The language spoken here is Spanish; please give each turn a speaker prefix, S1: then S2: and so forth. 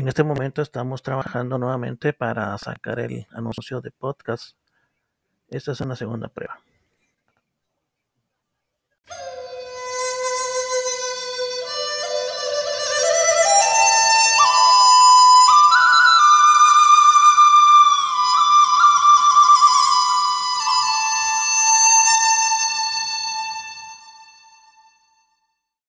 S1: En este momento estamos trabajando nuevamente para sacar el anuncio de podcast. Esta es una segunda prueba.